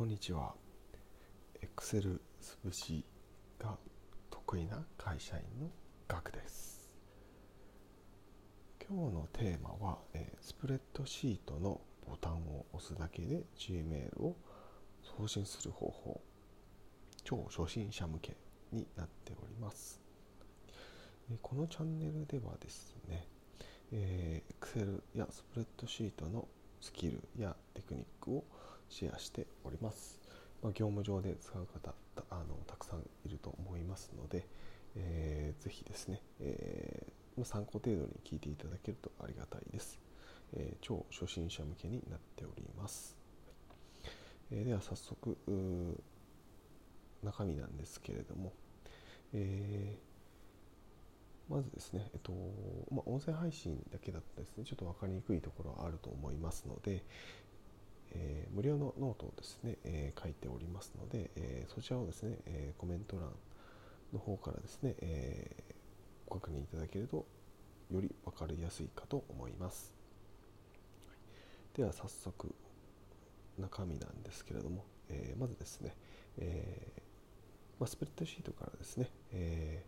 こんにちは。Excel 潰しが得意な会社員のガクです。今日のテーマは、えスプレッドシートのボタンを押すだけで Gmail を送信する方法。超初心者向けになっております。このチャンネルではですね、え Excel やスプレッドシートのスキルやテクニックをシェアしております。まあ、業務上で使う方あのたくさんいると思いますので、えー、ぜひですね、えー、参考程度に聞いていただけるとありがたいです。えー、超初心者向けになっております。えー、では早速中身なんですけれども、えー、まずですね、えっとまあ、音声配信だけだったですね、ちょっと分かりにくいところはあると思いますので、えー、無料のノートをですね、えー、書いておりますので、えー、そちらをですね、えコメント欄の方からですね、えご確認いただけるとより分かりやすいかと思います。はい、では早速中身なんですけれども、えまずですね、えまあ、スプレッドシートからですね、え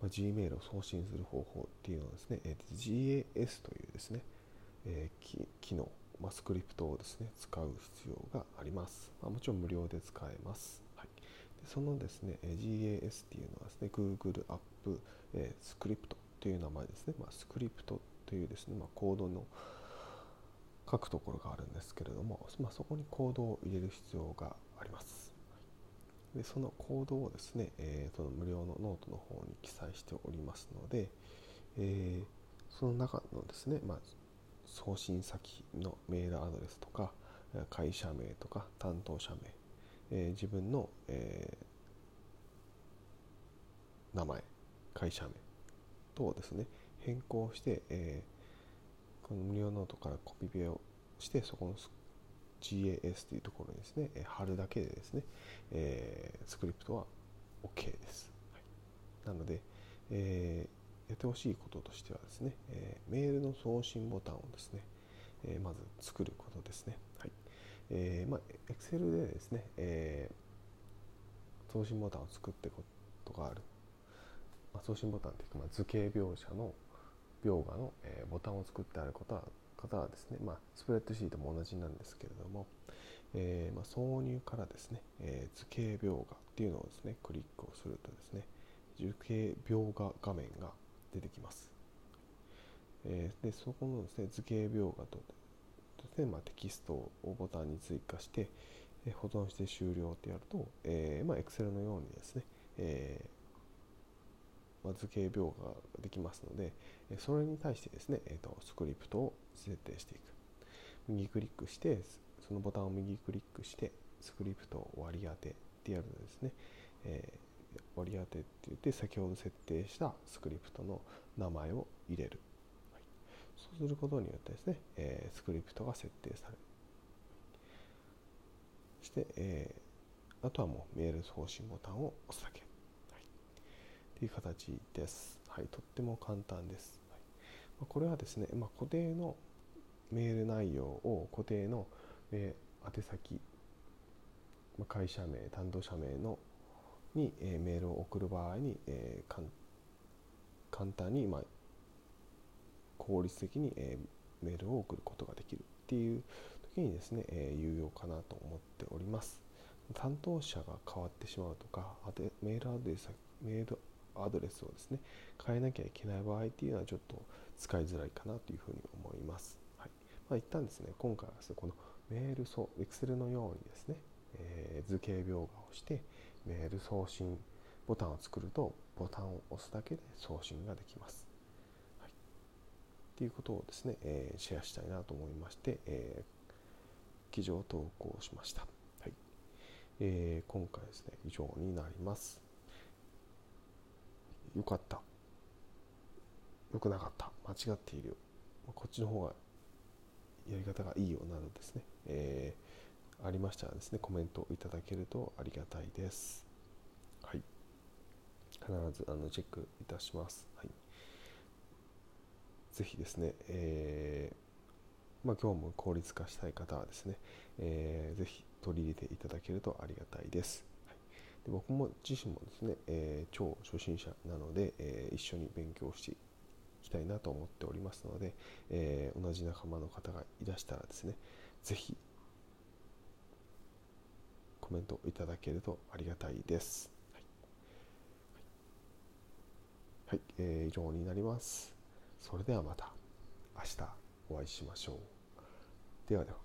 まあ、Gmail を送信する方法っていうのはですね、え GAS というですね、え機能まあ、スクリプトをですね使う必要があります、まあ、もちろん無料で使えます、はい、でそのですね GAS っていうのはですね Google アップ、えー、スクリプトという名前ですね、まあ、スクリプトというですね、まあ、コードの書くところがあるんですけれども、まあ、そこにコードを入れる必要があります。でそのコードをですね、えー、その無料のノートの方に記載しておりますので、えー、その中のですね、まあ、送信先のメールアドレスとか会社名とか担当者名、えー、自分の、えー、名前会社名等をですね変更して、えー、この無料ノートからコピペをしてそこの GAS というところにですね貼るだけでですね、えー、スクリプトは OK です、はい、なので、えーやってほしいこととしてはですね、メールの送信ボタンをですね、えー、まず作ることですね。はいえーまあ、Excel でですね、えー、送信ボタンを作ってことがある、まあ、送信ボタンというか、まあ、図形描写の描画の、えー、ボタンを作ってあることは方はですね、まあ、スプレッドシートも同じなんですけれども、えーまあ、挿入からですね、えー、図形描画っていうのをですねクリックをするとですね図形描画画面が出てきます。えー、でそこのですね図形描画とで、まあ、テキストをボタンに追加して、えー、保存して終了ってやると、えーまあ、Excel のようにですね、えーまあ、図形描画ができますので、それに対してですね、えーと、スクリプトを設定していく。右クリックして、そのボタンを右クリックして、スクリプトを割り当てってやるとですね、えー割り当てって言って先ほど設定したスクリプトの名前を入れる、そうすることによってですね、えー、スクリプトが設定される。そして、えー、あとはもうメール送信ボタンを押すだけ、はい、という形です、はい、とっても簡単です、はい。まあ、これはですね、まあ、固定のメール内容を固定の、えー、宛先ま会社名担当者名のに、えメールを送る場合に、えー、簡単に、まあ、効率的に、えー、メールを送ることができるっていう時にですね、えー、有用かなと思っております。担当者が変わってしまうとかメールアドレスメールアドレスをですね変えなきゃいけない場合っていうのはちょっと使いづらいかなというふうに思います。はいまあ、一旦ですね今回はですねこのメールそう Excel のようにですね、えー、図形描画をして、メール送信ボタンを作るとボタンを押すだけで送信ができます。っていうことをですね、えー、シェアしたいなと思いまして、えー、記事を投稿しました。はいえー、今回ですね、以上になります。よかった。よくなかった。間違っている。こっちの方がやり方がいいよなのですね。えーありましたらですねコメントいただけるとありがたいですはい必ずあのチェックいたしますはいぜひですね、えー、まあ、業務効率化したい方はですね、えー、ぜひ取り入れていただけるとありがたいです。はい、で僕も自身もですね、えー、超初心者なので、えー、一緒に勉強していきたいなと思っておりますので、えー、同じ仲間の方がいらしたらですね、ぜひコメントいただけるとありがたいです。はい、はい、えー、以上になります。それではまた明日お会いしましょう。ではでは。